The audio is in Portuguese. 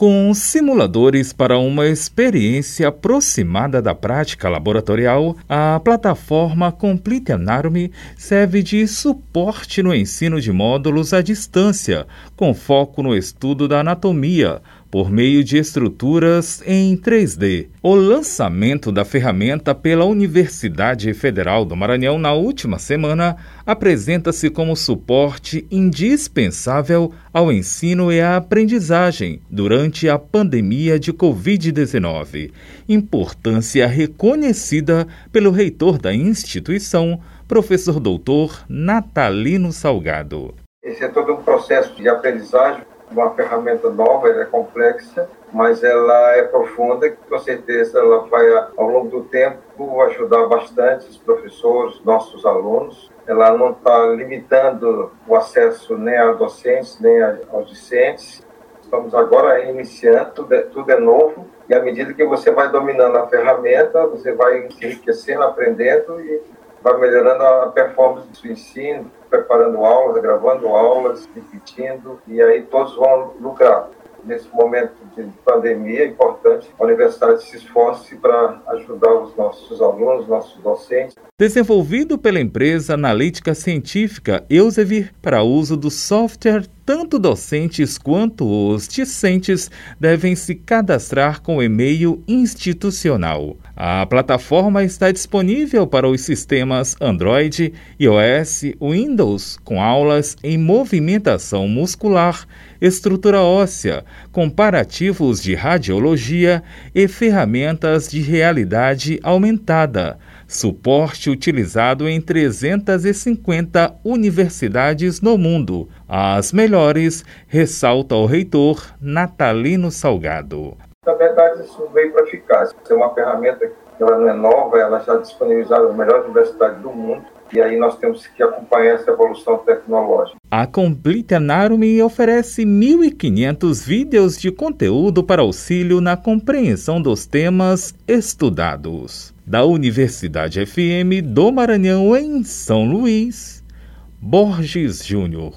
Com simuladores para uma experiência aproximada da prática laboratorial, a plataforma Complete Anatomy serve de suporte no ensino de módulos à distância, com foco no estudo da anatomia, por meio de estruturas em 3D. O lançamento da ferramenta pela Universidade Federal do Maranhão na última semana apresenta-se como suporte indispensável ao ensino e à aprendizagem durante a pandemia de Covid-19. Importância reconhecida pelo reitor da instituição, professor doutor Natalino Salgado. Esse é todo um processo de aprendizagem uma ferramenta nova, ela é complexa, mas ela é profunda e com certeza ela vai, ao longo do tempo, ajudar bastante os professores, nossos alunos. Ela não está limitando o acesso nem a docentes, nem aos discentes. Estamos agora iniciando, tudo é, tudo é novo, e à medida que você vai dominando a ferramenta, você vai enriquecendo, aprendendo e vai melhorando a performance do seu ensino, preparando aulas, gravando aulas, repetindo, e aí todos vão lucrar. Nesse momento de pandemia, é importante a universidade se esforce para ajudar os nossos alunos, nossos docentes. Desenvolvido pela empresa analítica científica Elsevier para uso do software, tanto docentes quanto os discentes devem se cadastrar com e-mail institucional. A plataforma está disponível para os sistemas Android, iOS, Windows, com aulas em movimentação muscular, estrutura óssea, comparativos de radiologia e ferramentas de realidade aumentada. Suporte utilizado em 350 universidades no mundo. As melhores, ressalta o reitor Natalino Salgado. Na verdade, isso veio para ficar. Isso é uma ferramenta que ela não é nova, ela é disponibilizada nas melhores universidades do mundo. E aí nós temos que acompanhar essa evolução tecnológica. A Complete Anatomy oferece 1.500 vídeos de conteúdo para auxílio na compreensão dos temas estudados. Da Universidade FM do Maranhão, em São Luís, Borges Júnior.